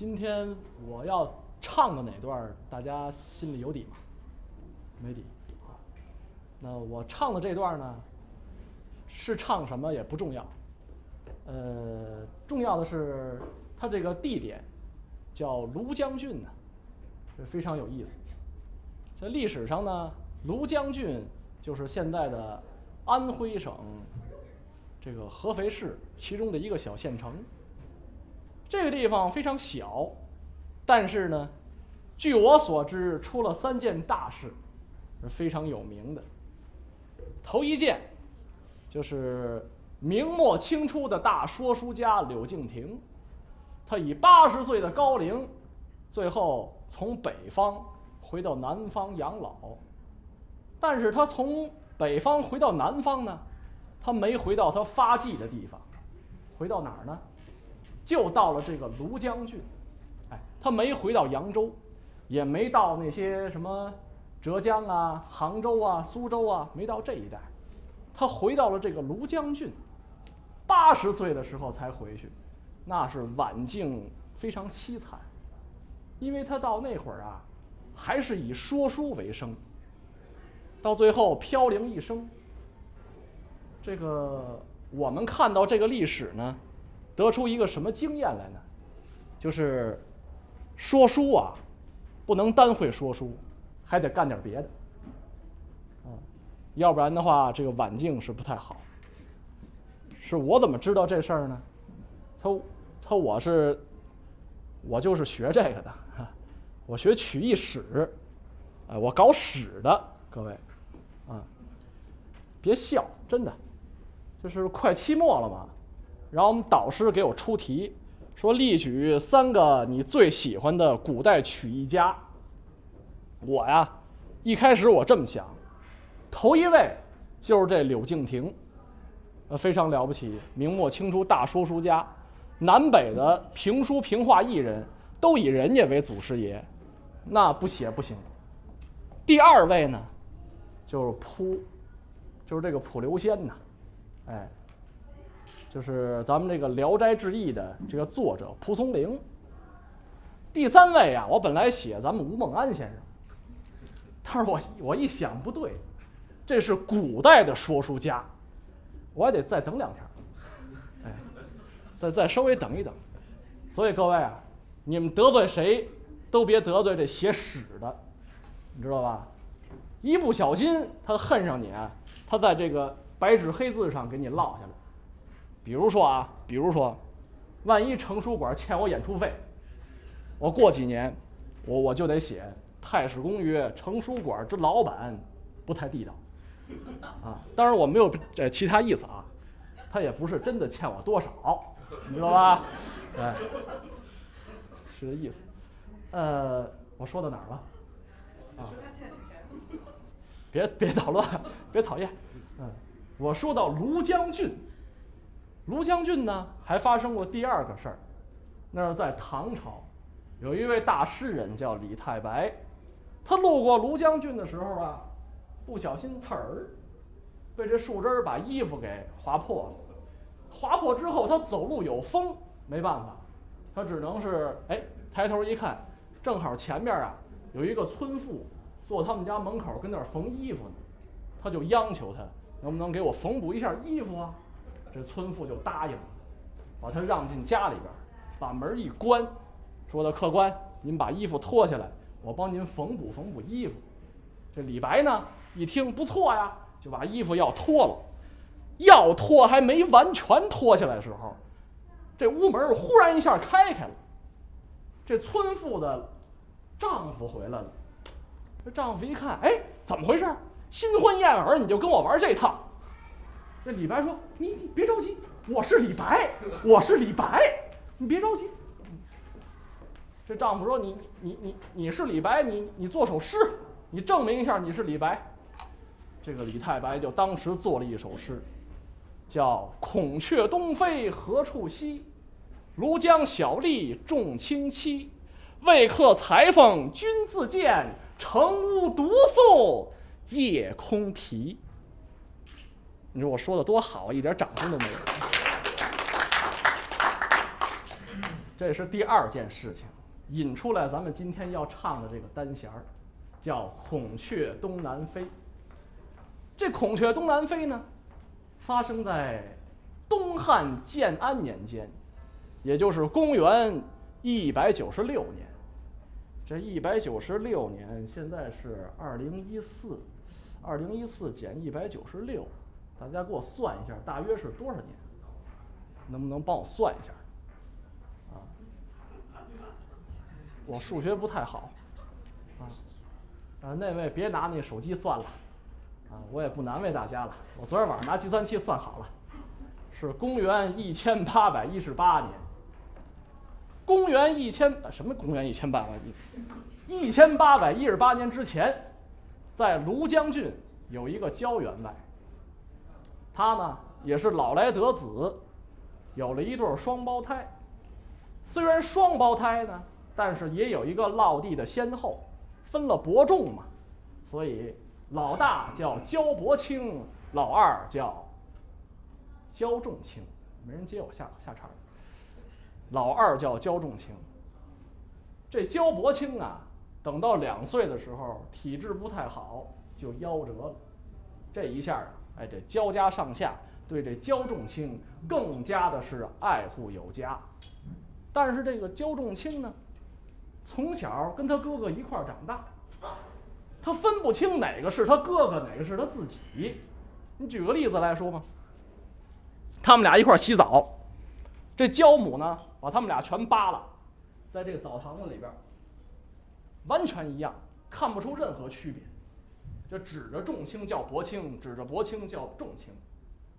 今天我要唱的哪段，大家心里有底吗？没底。好，那我唱的这段呢，是唱什么也不重要，呃，重要的是它这个地点叫庐江郡呢，这非常有意思。在历史上呢，庐江郡就是现在的安徽省这个合肥市其中的一个小县城。这个地方非常小，但是呢，据我所知，出了三件大事，是非常有名的。头一件，就是明末清初的大说书家柳敬亭，他以八十岁的高龄，最后从北方回到南方养老。但是他从北方回到南方呢，他没回到他发迹的地方，回到哪儿呢？就到了这个庐江郡，哎，他没回到扬州，也没到那些什么浙江啊、杭州啊、苏州啊，没到这一带，他回到了这个庐江郡。八十岁的时候才回去，那是晚境非常凄惨，因为他到那会儿啊，还是以说书为生，到最后飘零一生。这个我们看到这个历史呢。得出一个什么经验来呢？就是说书啊，不能单会说书，还得干点别的，啊，要不然的话，这个晚境是不太好。是我怎么知道这事儿呢？他他我是我就是学这个的，我学曲艺史，哎，我搞史的，各位，啊，别笑，真的，就是快期末了嘛。然后我们导师给我出题，说例举三个你最喜欢的古代曲艺家。我呀，一开始我这么想，头一位就是这柳敬亭，呃，非常了不起，明末清初大说书家，南北的评书评话艺人都以人家为祖师爷，那不写不行。第二位呢，就是扑，就是这个普留仙呐，哎。就是咱们这个《聊斋志异》的这个作者蒲松龄。第三位啊，我本来写咱们吴孟安先生，但是我我一想不对，这是古代的说书家，我还得再等两天，哎，再再稍微等一等。所以各位啊，你们得罪谁，都别得罪这写史的，你知道吧？一不小心他恨上你，他在这个白纸黑字上给你落下来。比如说啊，比如说，万一成书馆欠我演出费，我过几年，我我就得写《太史公曰》，成书馆之老板不太地道，啊，当然我没有这其他意思啊，他也不是真的欠我多少，你知道吧？哎，是这意思。呃，我说到哪儿了？啊，别别捣乱，别讨厌。嗯，我说到庐江郡。庐江郡呢，还发生过第二个事儿，那是在唐朝，有一位大诗人叫李太白，他路过庐江郡的时候啊，不小心刺儿，被这树枝儿把衣服给划破了。划破之后，他走路有风，没办法，他只能是哎抬头一看，正好前面啊有一个村妇坐他们家门口跟那儿缝衣服呢，他就央求他能不能给我缝补一下衣服啊。这村妇就答应了，把他让进家里边，把门一关，说的客官，您把衣服脱下来，我帮您缝补缝补衣服。这李白呢，一听不错呀，就把衣服要脱了，要脱还没完全脱下来的时候，这屋门忽然一下开开了，这村妇的丈夫回来了。这丈夫一看，哎，怎么回事？新婚燕尔，你就跟我玩这套？这李白说：“你你别着急，我是李白，我是李白，你别着急。”这丈夫说：“你你你你是李白，你你做首诗，你证明一下你是李白。”这个李太白就当时做了一首诗，叫《孔雀东飞何处西，庐江小吏众卿妻。未克裁缝君自见，城屋独宿夜空啼。”你说我说的多好，一点掌声都没有。这是第二件事情，引出来咱们今天要唱的这个单弦儿，叫《孔雀东南飞》。这《孔雀东南飞》呢，发生在东汉建安年间，也就是公元一百九十六年。这一百九十六年，现在是二零一四，二零一四减一百九十六，大家给我算一下，大约是多少年？能不能帮我算一下？啊我数学不太好，啊，啊，那位别拿那手机算了，啊，我也不难为大家了。我昨天晚上拿计算器算好了，是公元一千八百一十八年。公元一千什么？公元一千八百一，一千八百一十八年之前，在庐江郡有一个焦员外，他呢也是老来得子，有了一对双胞胎。虽然双胞胎呢。但是也有一个落地的先后，分了伯仲嘛，所以老大叫焦伯清，老二叫焦仲卿，没人接我下下茬老二叫焦仲卿。这焦伯清啊，等到两岁的时候，体质不太好，就夭折了。这一下啊，哎，这焦家上下对这焦仲卿更加的是爱护有加。但是这个焦仲卿呢？从小跟他哥哥一块长大，他分不清哪个是他哥哥，哪个是他自己。你举个例子来说吧，他们俩一块洗澡，这焦母呢把他们俩全扒了，在这个澡堂子里边，完全一样，看不出任何区别。就指着仲卿叫伯卿，指着伯卿叫仲卿。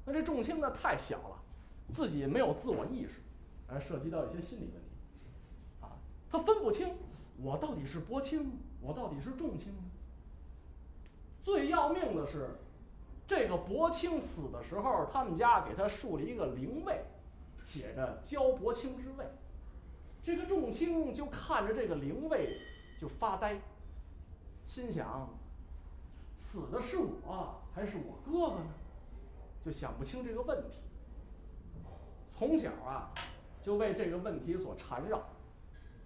那这仲卿呢太小了，自己没有自我意识，还涉及到一些心理问题。啊他分不清，我到底是伯卿，我到底是仲卿。最要命的是，这个伯卿死的时候，他们家给他竖了一个灵位，写着“焦伯卿之位”。这个仲卿就看着这个灵位就发呆，心想：死的是我还是我哥哥呢？就想不清这个问题。从小啊，就为这个问题所缠绕。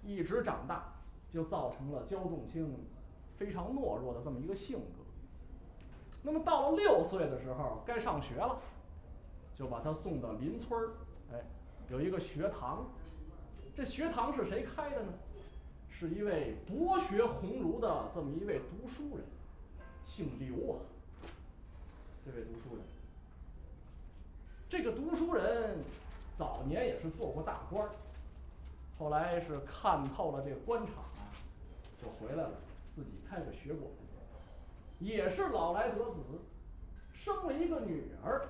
一直长大，就造成了焦仲卿非常懦弱的这么一个性格。那么到了六岁的时候，该上学了，就把他送到邻村儿，哎，有一个学堂。这学堂是谁开的呢？是一位博学鸿儒的这么一位读书人，姓刘啊。这位读书人，这个读书人早年也是做过大官儿。后来是看透了这个官场啊，就回来了，自己开个学馆，也是老来得子，生了一个女儿，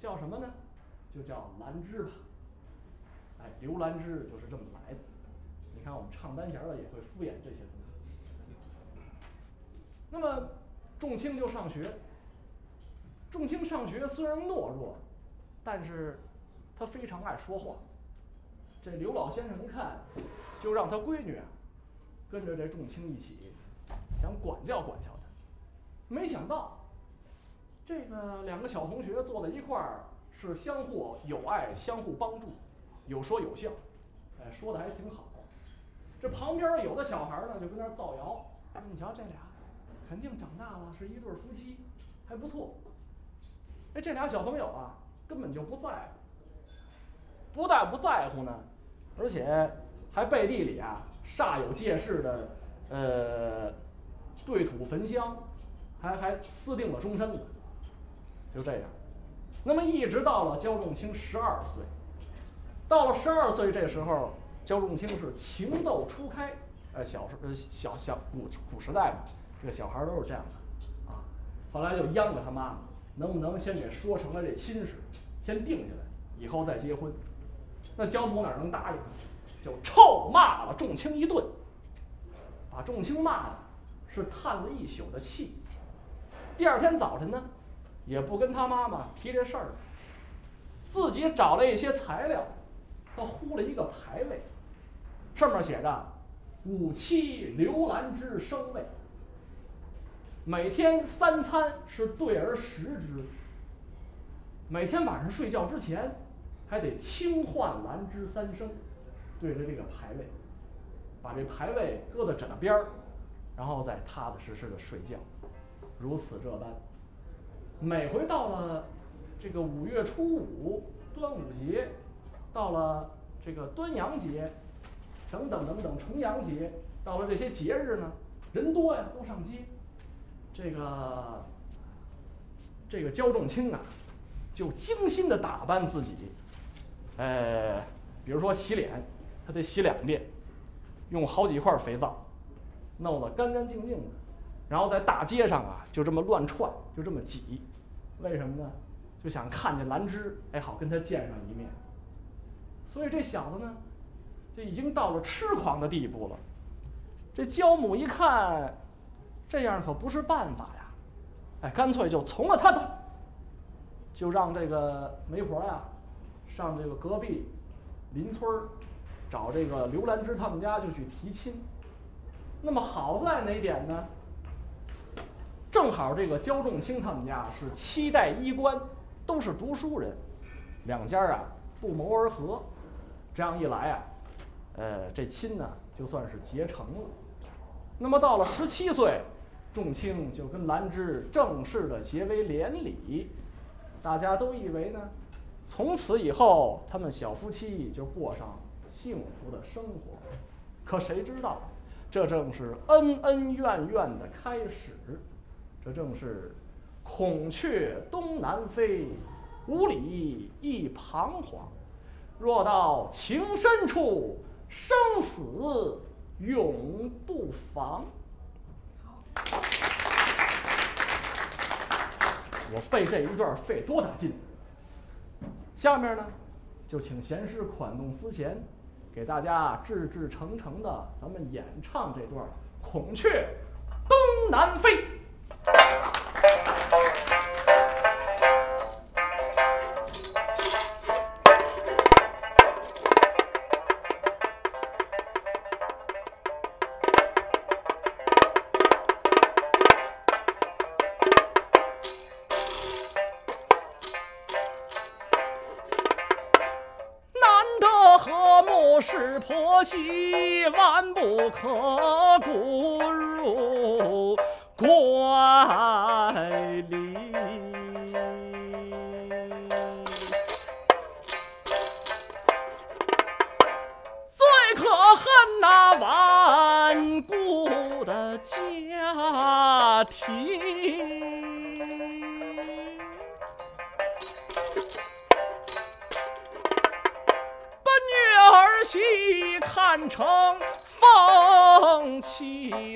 叫什么呢？就叫兰芝吧。哎，刘兰芝就是这么来的。你看我们唱单弦的也会敷衍这些东西。那么仲卿就上学，仲卿上学虽然懦弱，但是他非常爱说话。这刘老先生一看，就让他闺女跟着这仲卿一起，想管教管教他。没想到，这个两个小同学坐在一块儿，是相互友爱、相互帮助，有说有笑，哎，说的还挺好。这旁边有的小孩呢，就跟那儿造谣，说：“你瞧这俩，肯定长大了是一对夫妻，还不错。”哎，这俩小朋友啊，根本就不在乎。不但不在乎呢，而且还背地里啊煞有介事的，呃，对土焚香，还还私定了终身了。就这样，那么一直到了焦仲卿十二岁，到了十二岁这时候，焦仲卿是情窦初开，呃，小时呃小小古古时代嘛，这小孩都是这样的，啊，后来就央着他妈妈，能不能先给说成了这亲事，先定下来，以后再结婚。那焦母哪能答应？就臭骂了仲卿一顿，把仲卿骂的是叹了一宿的气。第二天早晨呢，也不跟他妈妈提这事儿，自己找了一些材料，他呼了一个牌位，上面写着“五七刘兰芝生位”，每天三餐是对而食之，每天晚上睡觉之前。还得清换兰芝三声，对着这个牌位，把这牌位搁在枕边儿，然后再踏踏实实的睡觉，如此这般。每回到了这个五月初五，端午节，到了这个端阳节，等等等等，重阳节，到了这些节日呢，人多呀，都上街。这个这个焦仲卿啊，就精心的打扮自己，呃，比如说洗脸，他得洗两遍，用好几块肥皂，弄得干干净净的，然后在大街上啊，就这么乱窜，就这么挤，为什么呢？就想看见兰芝，哎，好跟他见上一面。所以这小子呢，就已经到了痴狂的地步了。这焦母一看，这样可不是办法呀，哎，干脆就从了他的，就让这个媒婆呀，上这个隔壁邻村找这个刘兰芝他们家就去提亲。那么好在哪点呢？正好这个焦仲卿他们家是七代衣冠，都是读书人，两家啊不谋而合，这样一来啊，呃，这亲呢就算是结成了。那么到了十七岁，仲卿就跟兰芝正式的结为连理，大家都以为呢，从此以后他们小夫妻就过上幸福的生活。可谁知道，这正是恩恩怨怨的开始。这正是孔雀东南飞，五里一彷徨。若到情深处，生死永不妨。我背这一段费多大劲？下面呢，就请弦师款动丝弦，给大家至至诚诚的咱们演唱这段《孔雀东南飞》。惜，万不可辜。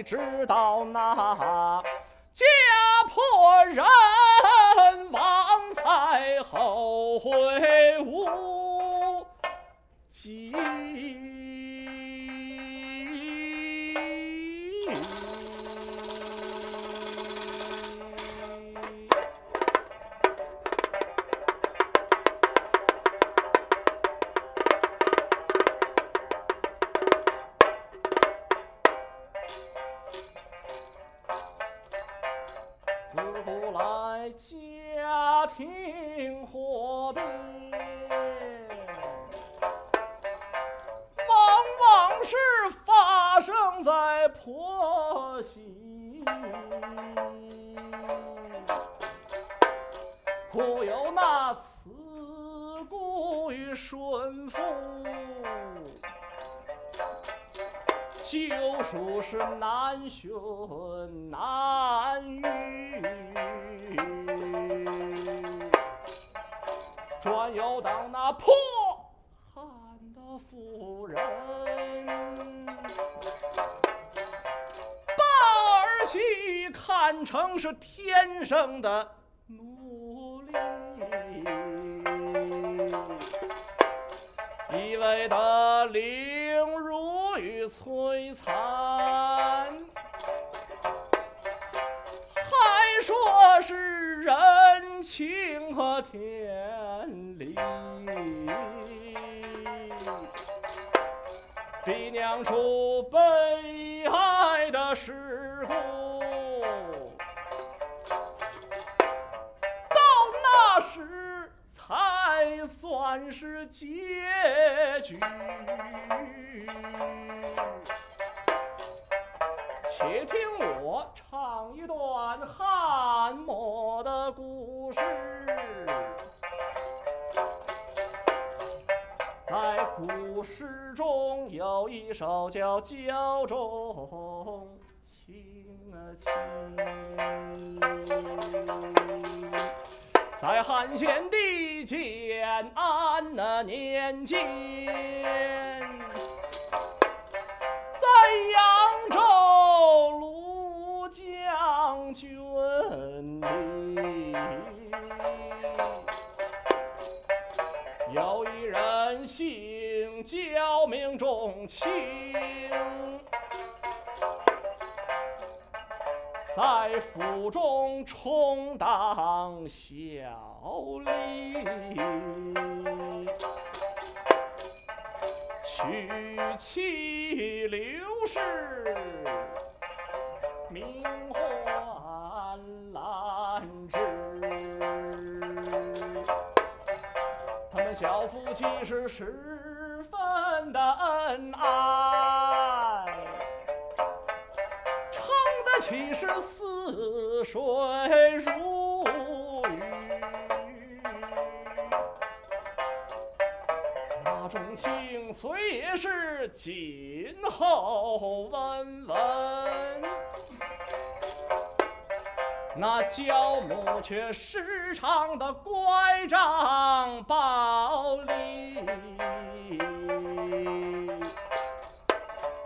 气，直到那家破人亡，才后悔无及。救赎是难寻难遇。专有当那破汉的妇人，把儿媳看成是天生的奴隶。一味的凌辱与摧残，还说是人情和天理，逼酿出悲哀的事故。到那时才算是结局。且听我唱一段汉末的故事。在古诗中有一首叫《胶中情》啊情，在汉献帝建安那年间。扬州卢将军里。有一人姓焦，名仲卿，在府中充当小吏，娶妻刘氏，名唤兰芝。他们小夫妻是十分的恩爱，撑得起是似水如情虽也是今后闻闻。那焦母却时常的乖张暴戾，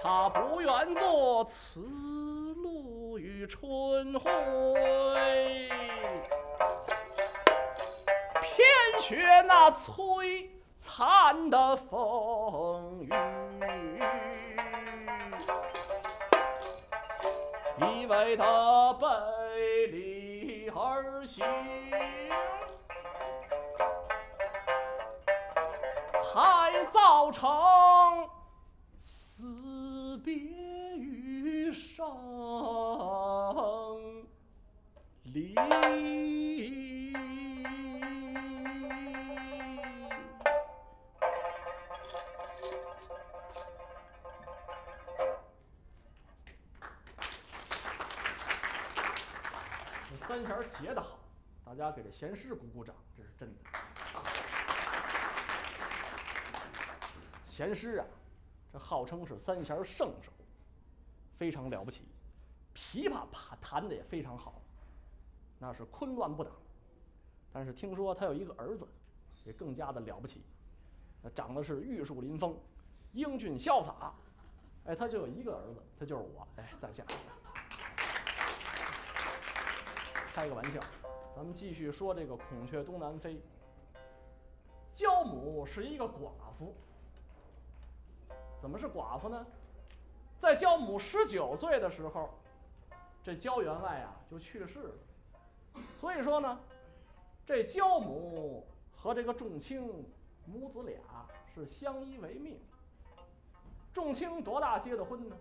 她不愿做此路与春晖，偏学那崔寒的风雨。一味的背三弦结得好，大家给这贤师鼓鼓掌，这是真的。贤师啊，这号称是三弦圣手，非常了不起。琵琶弹弹的也非常好，那是昆乱不挡。但是听说他有一个儿子，也更加的了不起，那长得是玉树临风，英俊潇洒。哎，他就有一个儿子，他就是我。哎，在下。开个玩笑，咱们继续说这个孔雀东南飞。焦母是一个寡妇，怎么是寡妇呢？在焦母十九岁的时候，这焦员外啊就去世了。所以说呢，这焦母和这个仲卿母子俩是相依为命。仲卿多大结的婚呢？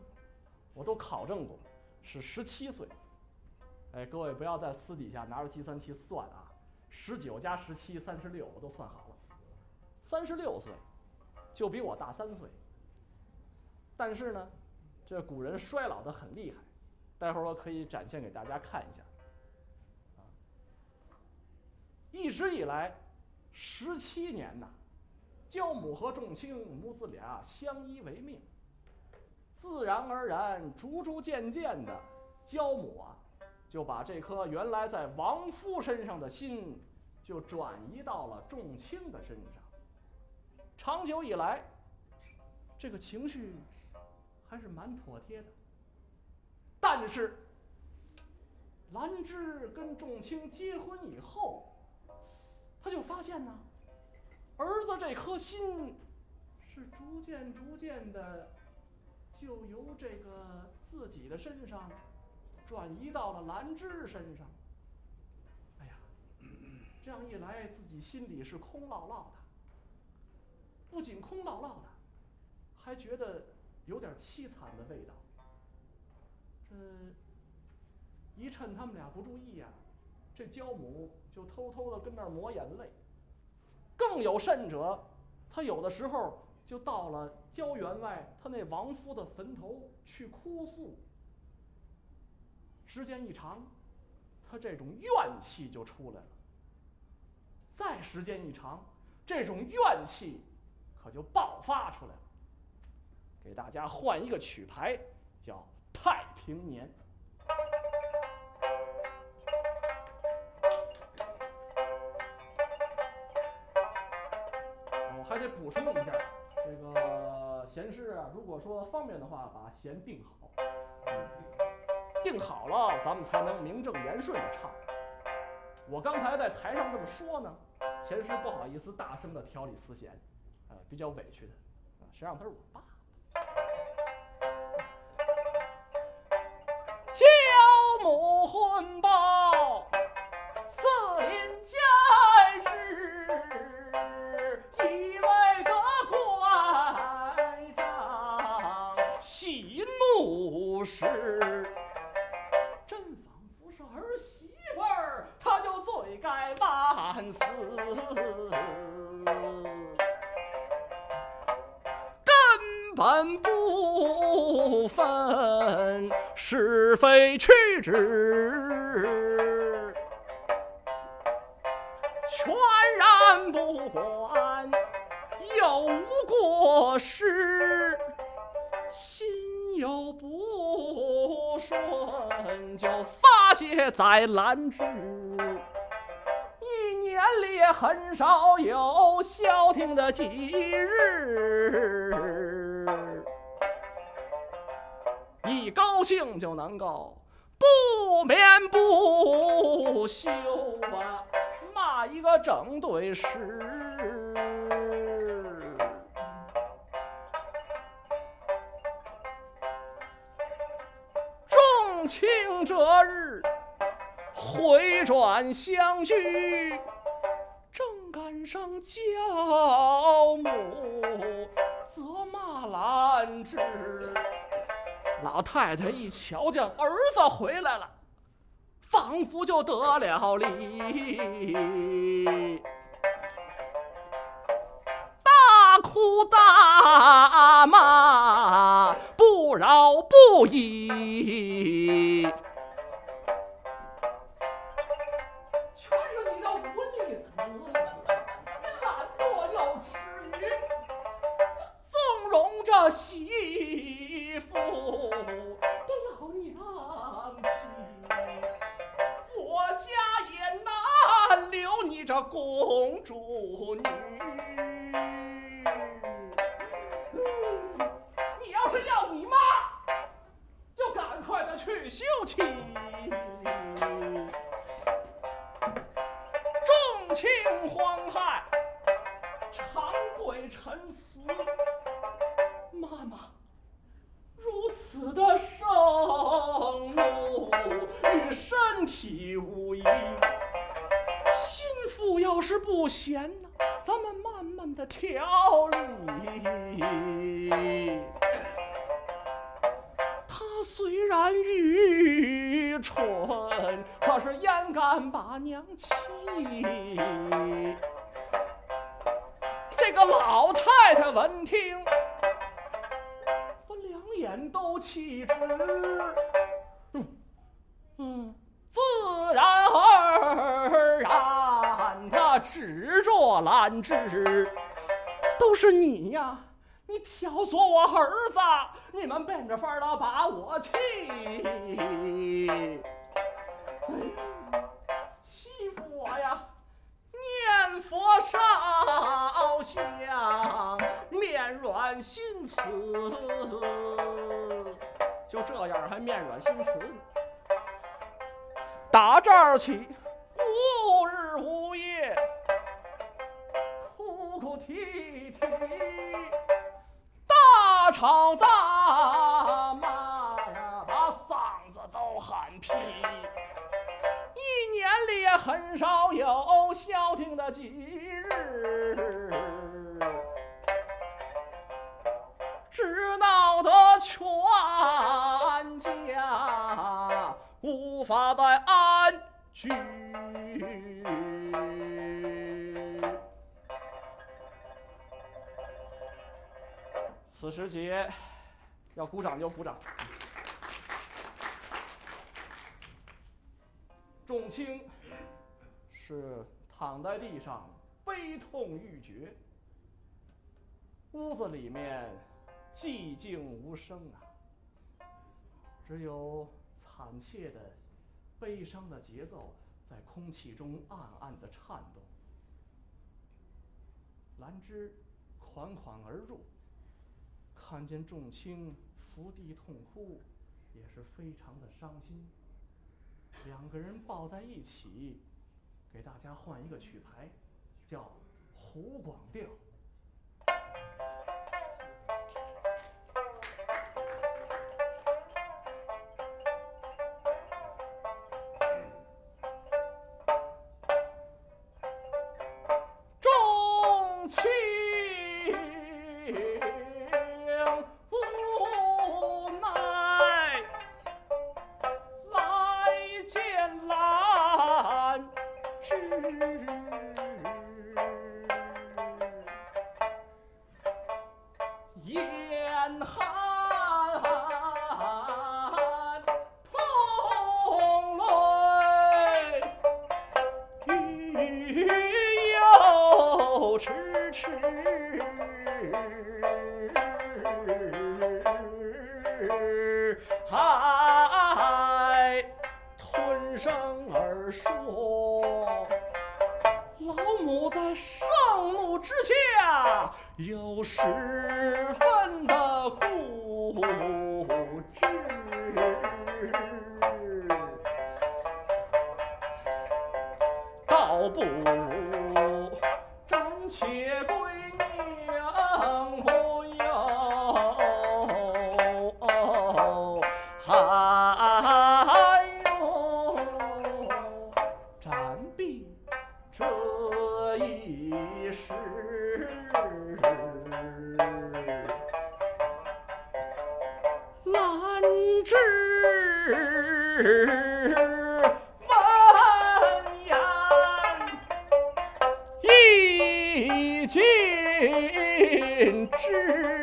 我都考证过，是十七岁。哎，各位不要在私底下拿着计算器算啊，十九加十七，三十六，我都算好了，三十六岁，就比我大三岁。但是呢，这古人衰老的很厉害，待会儿我可以展现给大家看一下。啊，一直以来，十七年呐，焦母和仲卿母子俩相依为命，自然而然，逐逐渐渐的，焦母啊。就把这颗原来在王夫身上的心，就转移到了仲卿的身上。长久以来，这个情绪还是蛮妥帖的。但是，兰芝跟仲卿结婚以后，他就发现呢，儿子这颗心是逐渐逐渐的，就由这个自己的身上。转移到了兰芝身上。哎呀，这样一来，自己心里是空落落的。不仅空落落的，还觉得有点凄惨的味道。这一趁他们俩不注意呀，这焦母就偷偷的跟那儿抹眼泪。更有甚者，他有的时候就到了焦员外他那亡夫的坟头去哭诉。时间一长，他这种怨气就出来了。再时间一长，这种怨气可就爆发出来了。给大家换一个曲牌，叫《太平年》。我还得补充一下，这个弦师啊，如果说方便的话，把弦定好，定好了，咱们才能名正言顺的唱。我刚才在台上这么说呢，前师不好意思大声的调理丝弦，啊，比较委屈的，啊，实际上他是我爸。教母婚报，四邻皆知，一味的乖张，喜怒时，是非曲直，全然不管有无过失，心有不顺就发泄在兰芝。一年里很少有消停的几日，高兴就能够不眠不休啊，骂一个整对时。重庆这日。回转相聚，正赶上教母责骂兰芝。老太太一瞧见儿子回来了，仿佛就得了力，大哭大骂，不饶不依。全是你这忤逆子，你懒惰又痴愚，纵容着媳公主女。你要是要你妈，就赶快的去休妻。不闲呢，咱们慢慢的调理。他虽然愚蠢，可是焉敢把娘气？这个老太太闻听，着兰芝，都是你呀！你挑唆我儿子，你们变着法儿的把我气，欺负我呀！念佛烧香，面软心慈，就这样还面软心慈。打这儿起，无日无夜，哭哭啼啼。大吵大骂呀，把嗓子都喊劈。一年里也很少有消停的几日，只闹得全家无法再安居。此时节，要鼓掌就鼓掌。众卿是躺在地上悲痛欲绝，屋子里面寂静无声啊，只有惨切的、悲伤的节奏在空气中暗暗的颤动。兰芝款款而入，看见众卿伏地痛哭，也是非常的伤心。两个人抱在一起，给大家换一个曲牌，叫《湖广调》。闻言意尽知，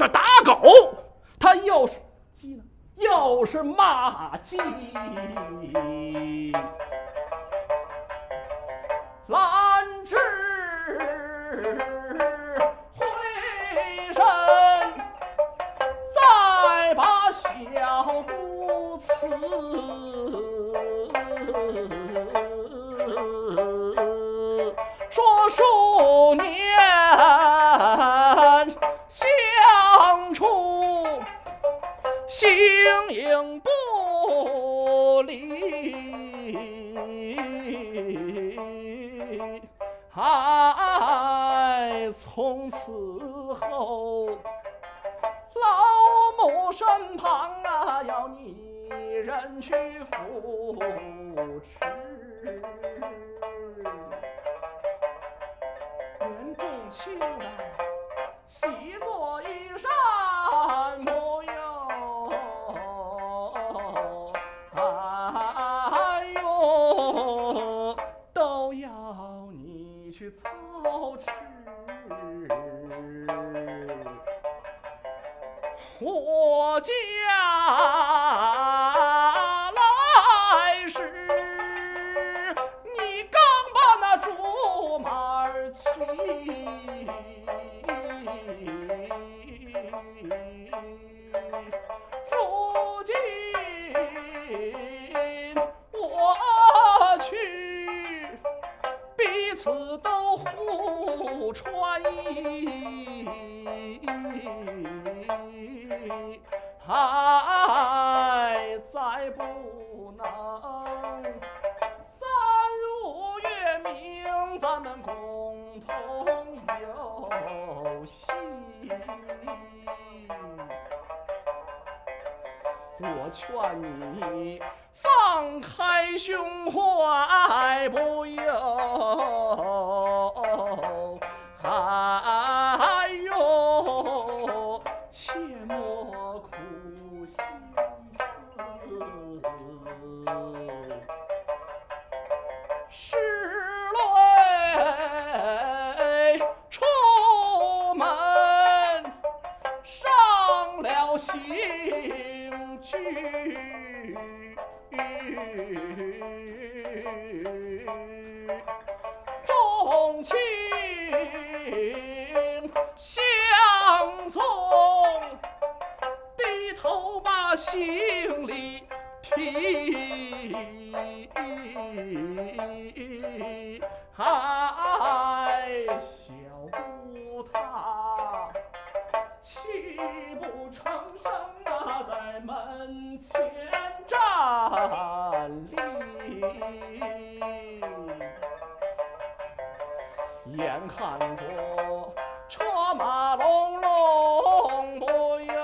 是打狗，他又是鸡呢，又是骂鸡。拉你放开胸怀，不由，眼看着车马隆隆不由，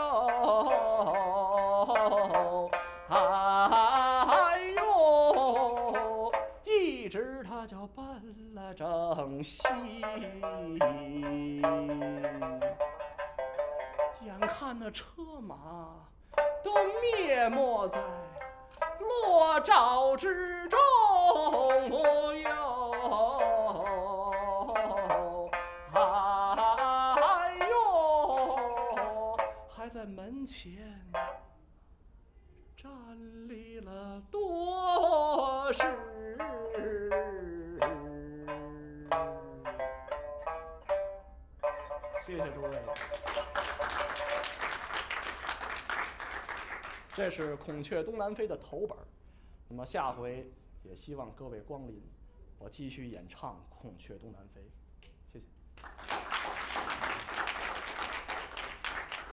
哎呦，一直他就奔了正西。眼看那车马都灭没在落照之中，前站立了多时。谢谢诸位。这是《孔雀东南飞》的头本，那么下回也希望各位光临，我继续演唱《孔雀东南飞》。